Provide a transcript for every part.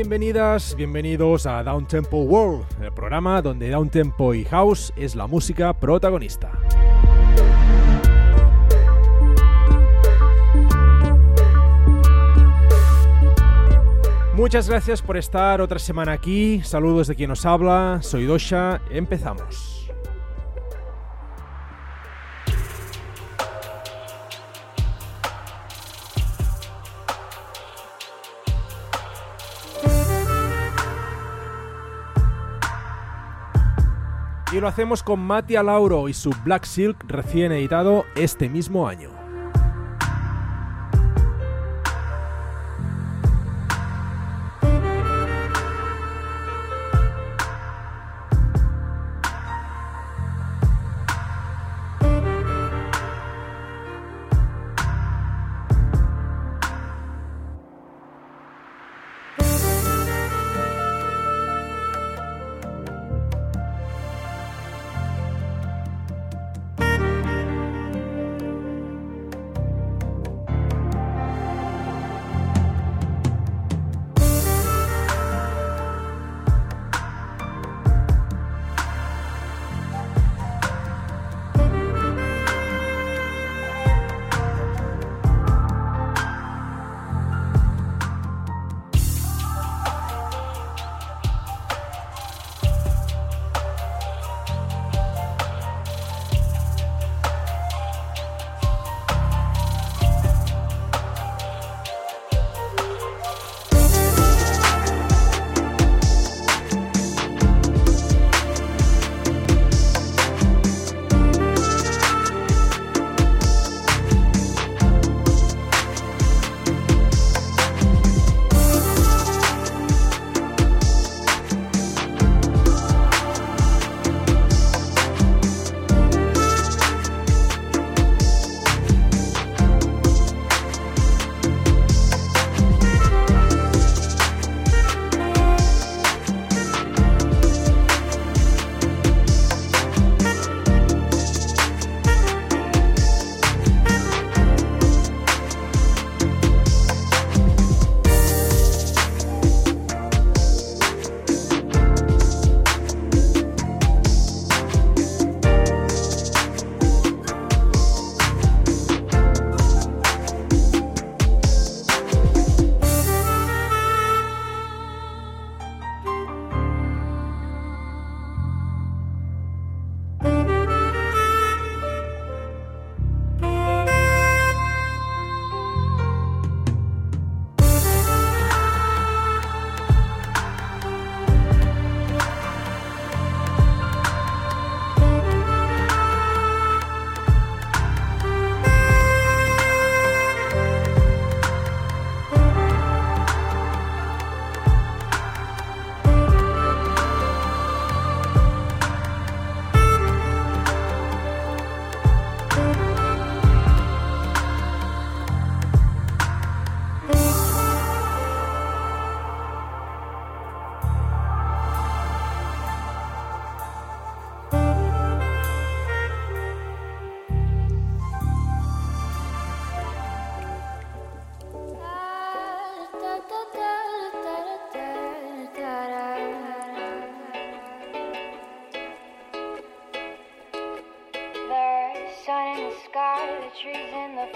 Bienvenidas, bienvenidos a Down Tempo World, el programa donde Down Tempo y House es la música protagonista. Muchas gracias por estar otra semana aquí. Saludos de quien nos habla. Soy Dosha. Empezamos. Lo hacemos con Matia Lauro y su Black Silk recién editado este mismo año.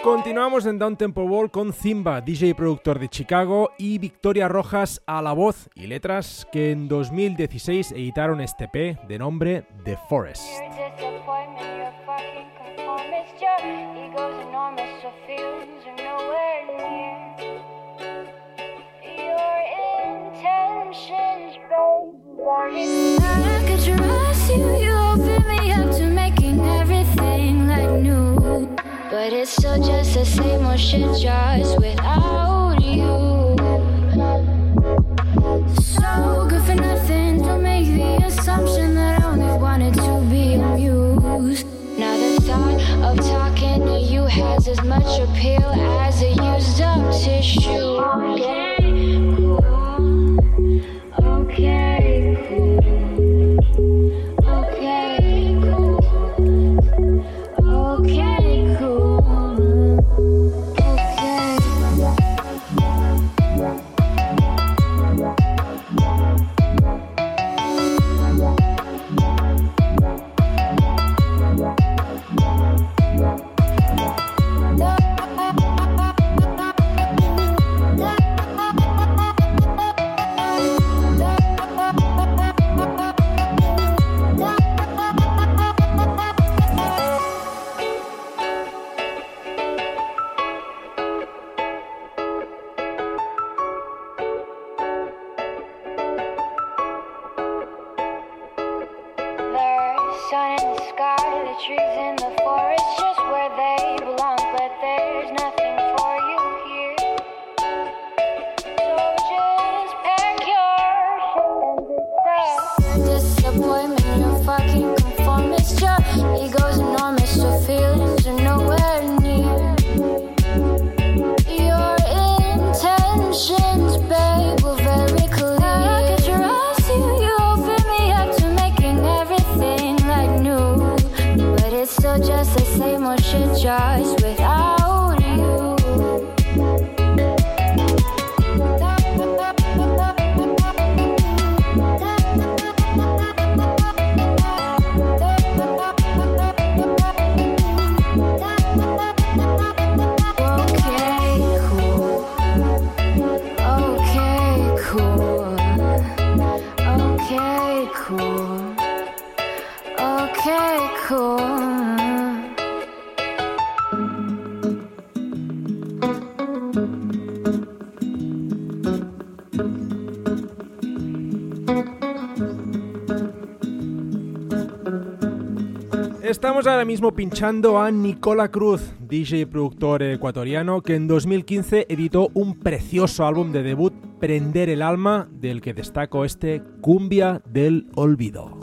Continuamos en Down Tempo Ball con Zimba, DJ y productor de Chicago, y Victoria Rojas a la voz y letras, que en 2016 editaron este P de nombre The Forest. But it's still just the same old shit, just without you. So good for nothing. Don't make the assumption that I only wanted to be amused. Now the thought of talking to you has as much appeal as a used up tissue. Okay, cool. Okay, Estamos ahora mismo pinchando a Nicola Cruz, DJ y productor ecuatoriano, que en 2015 editó un precioso álbum de debut, Prender el Alma, del que destaco este Cumbia del Olvido.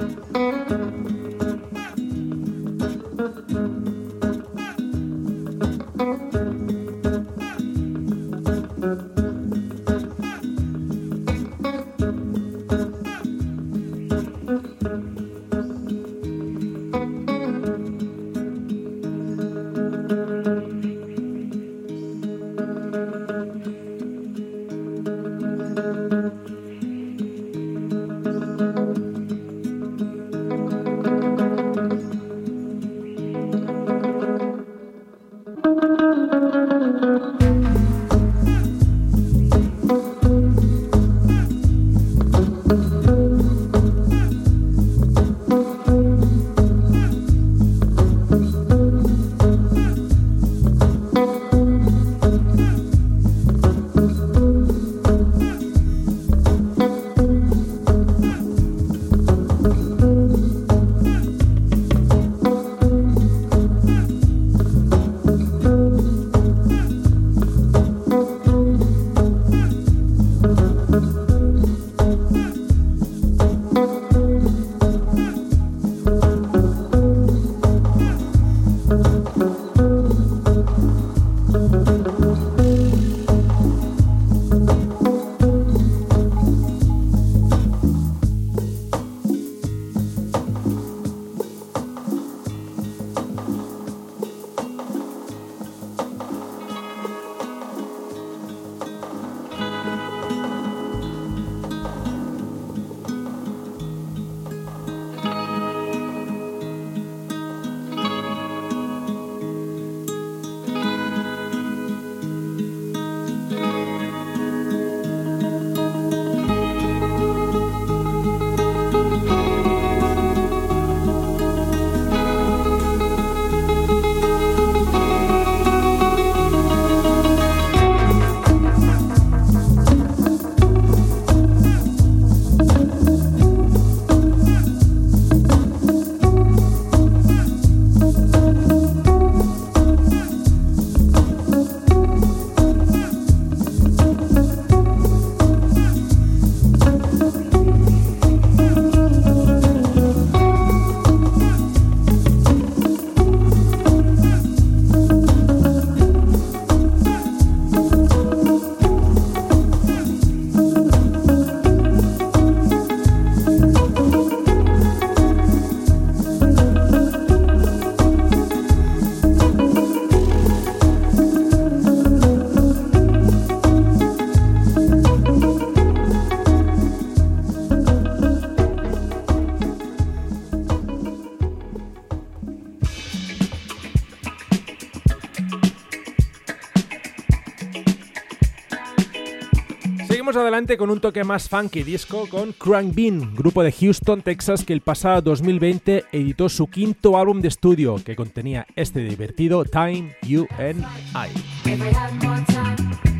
Adelante con un toque más funky disco con Crank Bean, grupo de Houston, Texas, que el pasado 2020 editó su quinto álbum de estudio que contenía este divertido Time, You and I.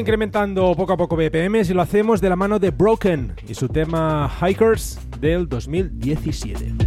Incrementando poco a poco BPMs y lo hacemos de la mano de Broken y su tema Hikers del 2017.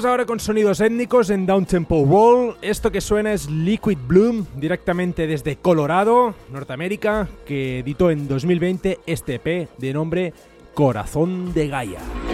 Seguimos ahora con sonidos étnicos en Down Tempo Wall. Esto que suena es Liquid Bloom, directamente desde Colorado, Norteamérica, que editó en 2020 este EP de nombre Corazón de Gaia.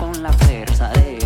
Llamando a los tambores,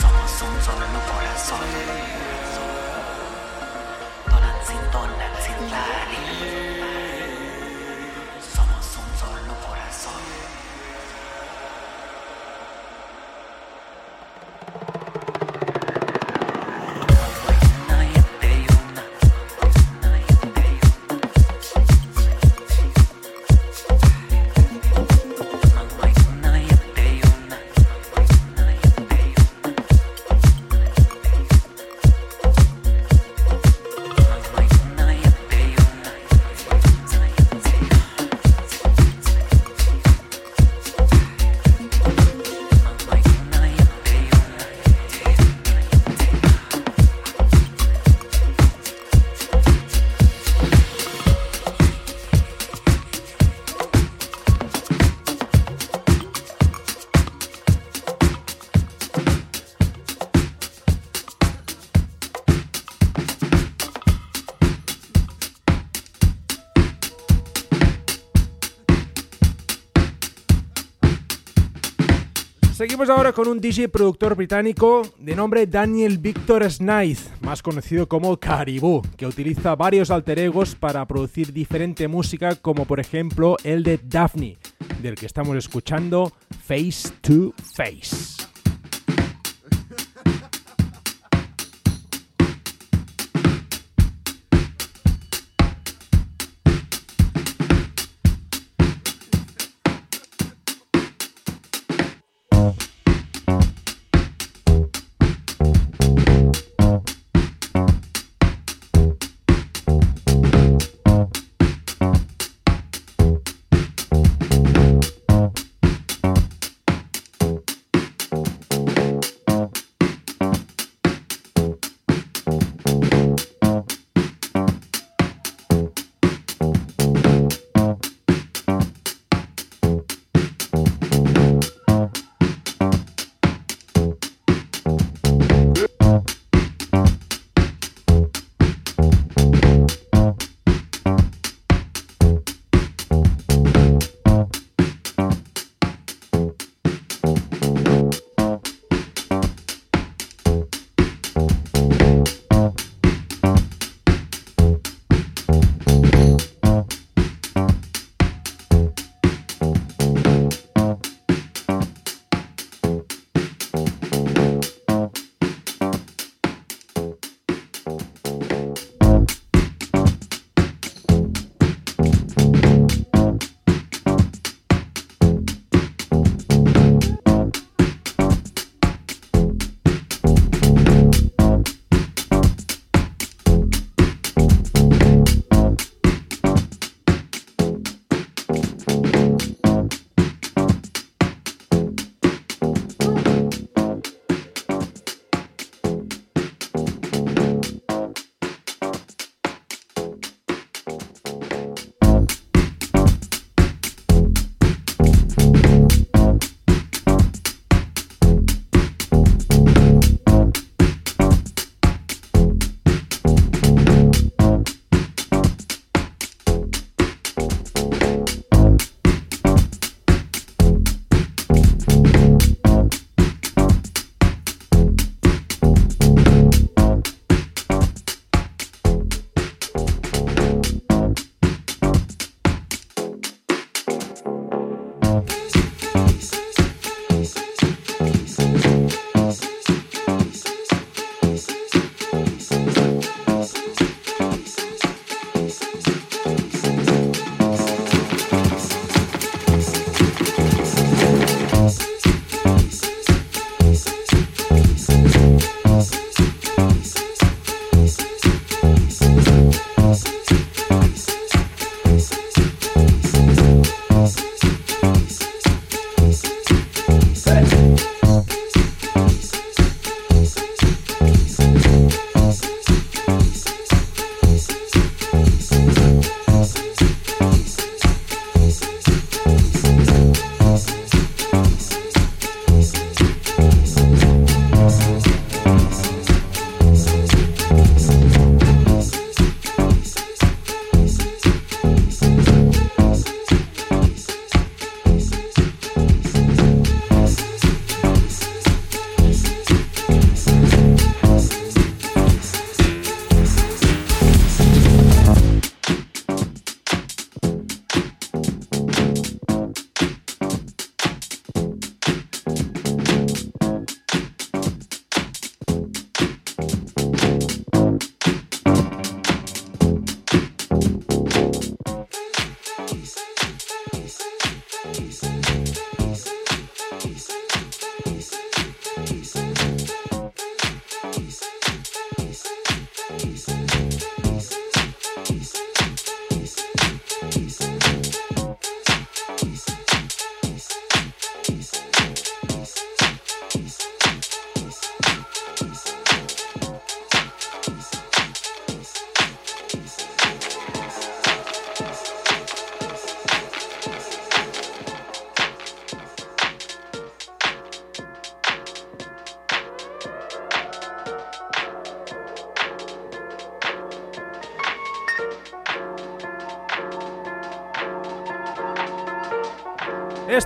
Somos un solo corazón. Seguimos ahora con un DJ productor británico de nombre Daniel Victor Snaith, más conocido como Caribou, que utiliza varios alter egos para producir diferente música, como por ejemplo el de Daphne, del que estamos escuchando Face to Face.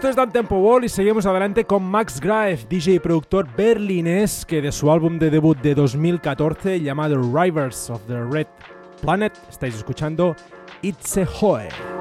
Esto es Tempo Ball y seguimos adelante con Max Graef, DJ y productor berlinés que de su álbum de debut de 2014 llamado Rivers of the Red Planet estáis escuchando It's a Hoe.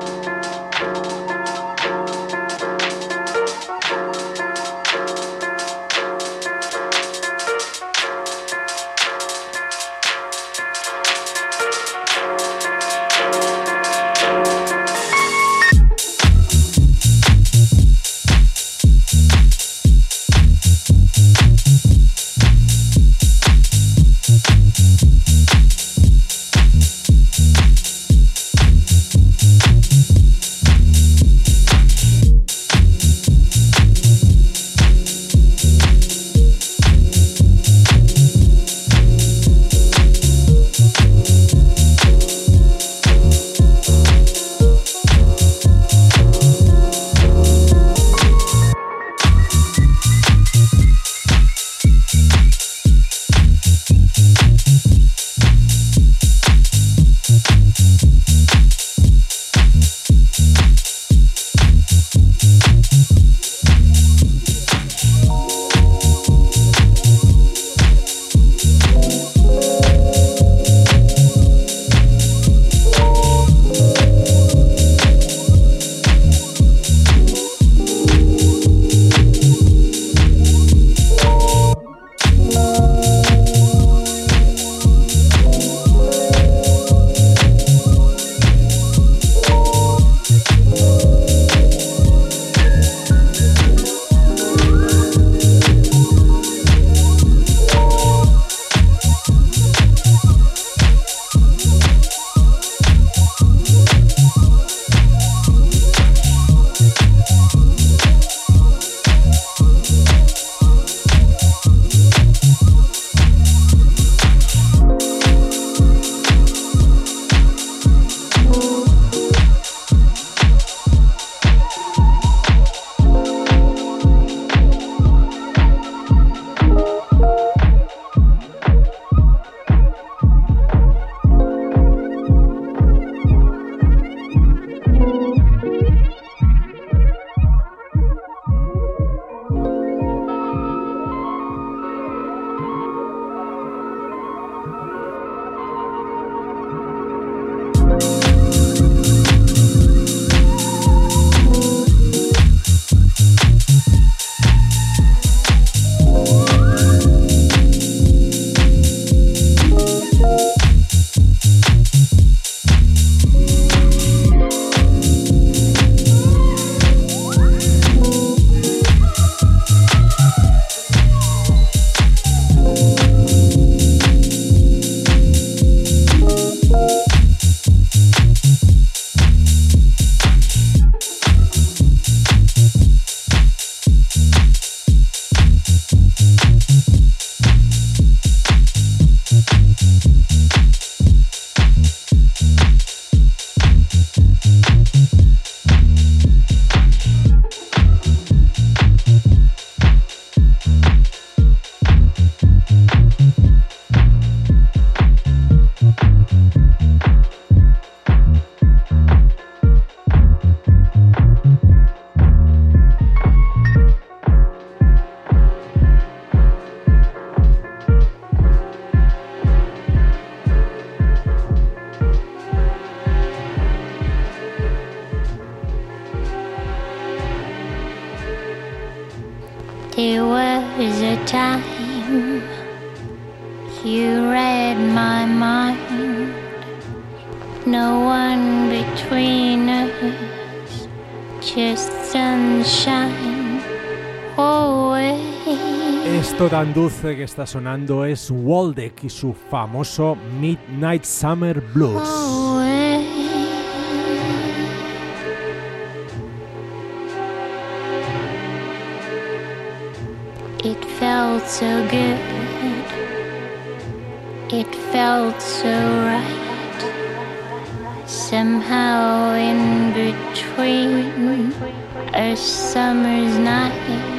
Tan dulce que está sonando es Waldeck y su famoso Midnight Summer Blues. It felt so good. It felt so right. Somehow in between a summer's night.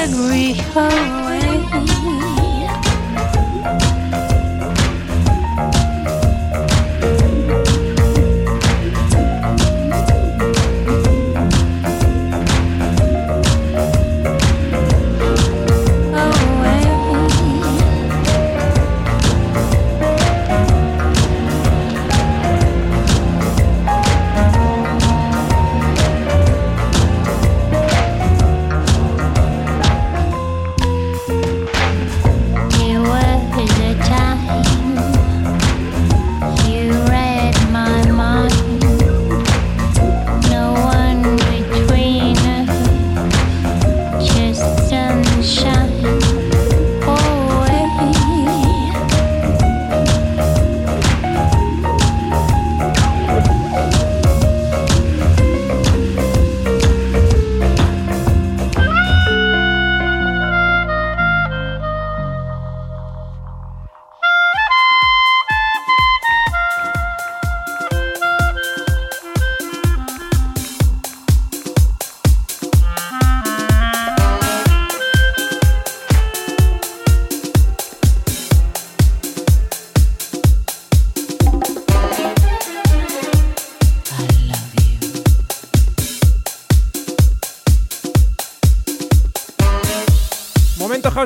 could oh, rearrange.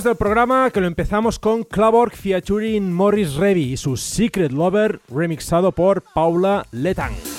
Del programa que lo empezamos con Clavork featuring Morris Revy y su Secret Lover remixado por Paula Letang.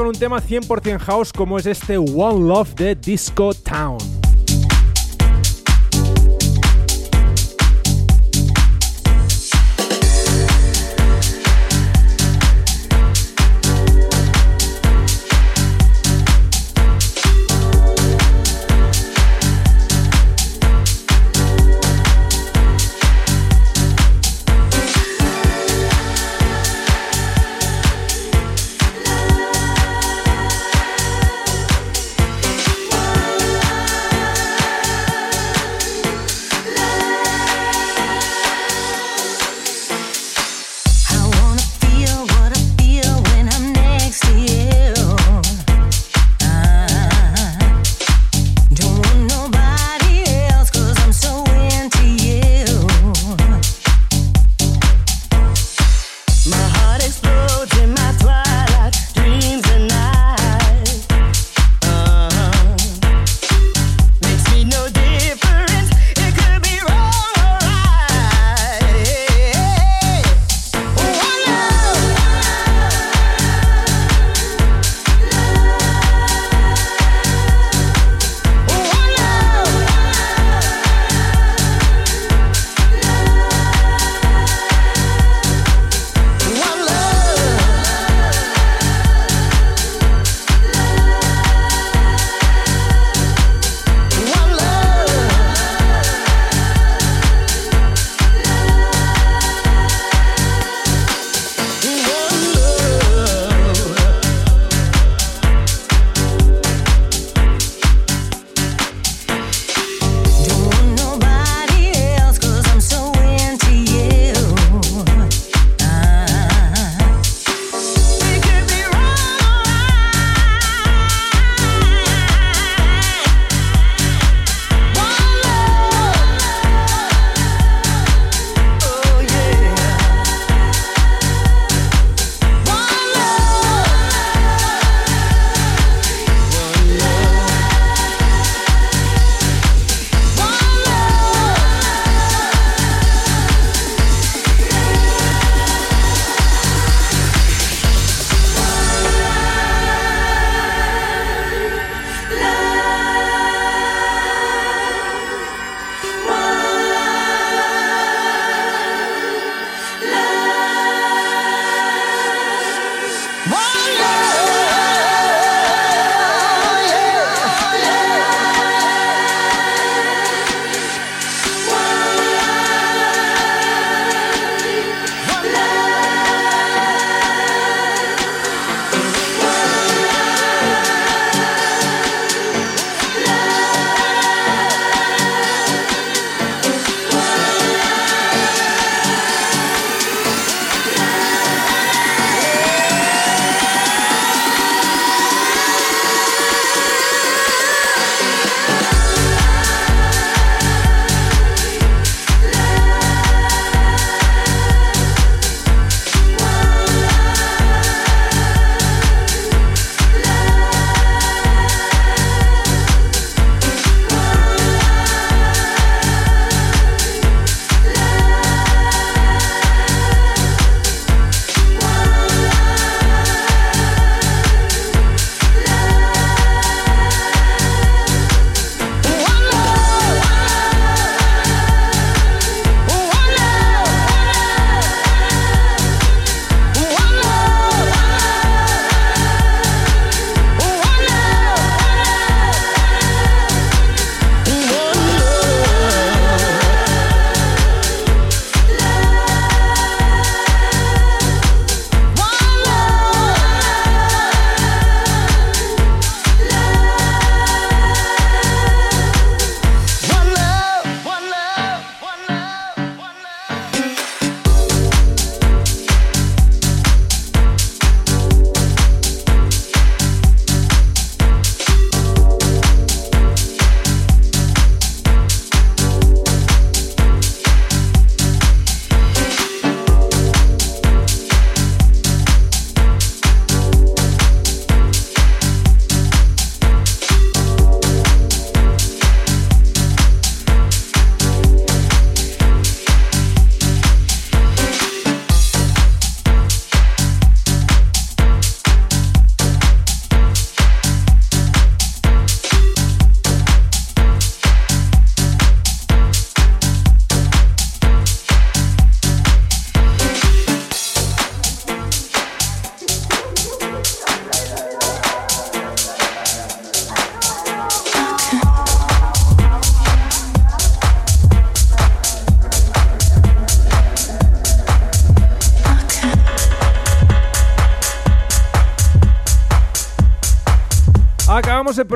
Con un tema 100% house como es este One Love de Disco Town.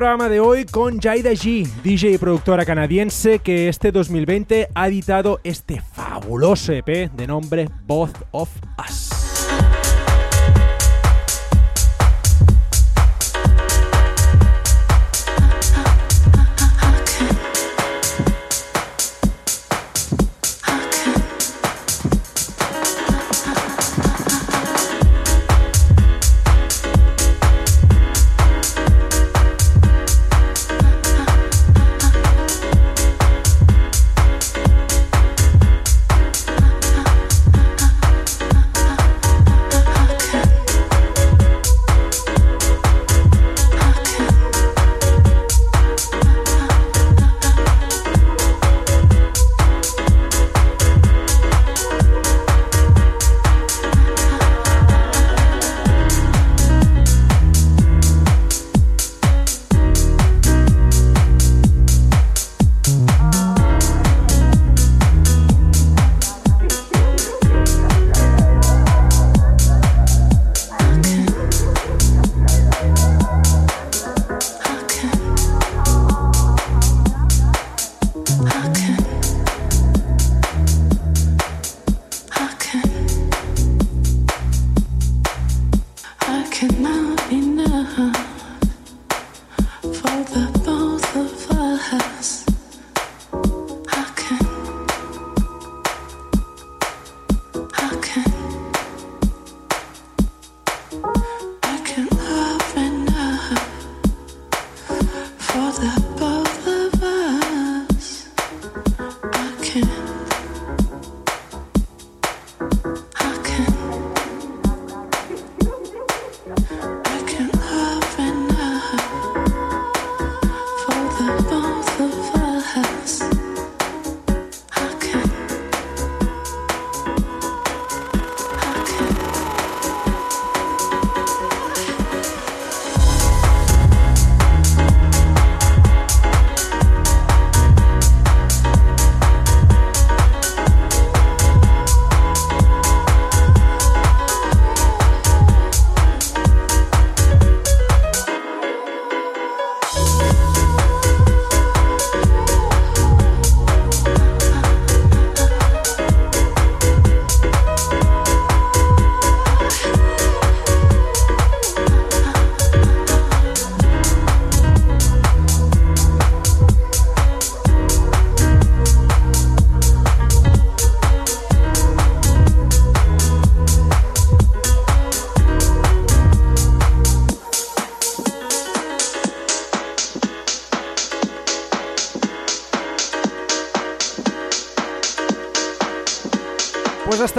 Programa de hoy con Jaida G, DJ y productora canadiense que este 2020 ha editado este fabuloso EP de nombre Both of Us.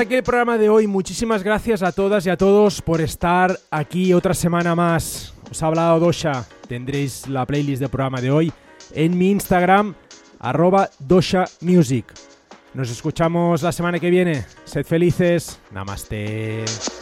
Aquí el programa de hoy. Muchísimas gracias a todas y a todos por estar aquí otra semana más. Os ha hablado Dosha. Tendréis la playlist del programa de hoy en mi Instagram, arroba Dosha Music. Nos escuchamos la semana que viene. Sed felices. Namaste.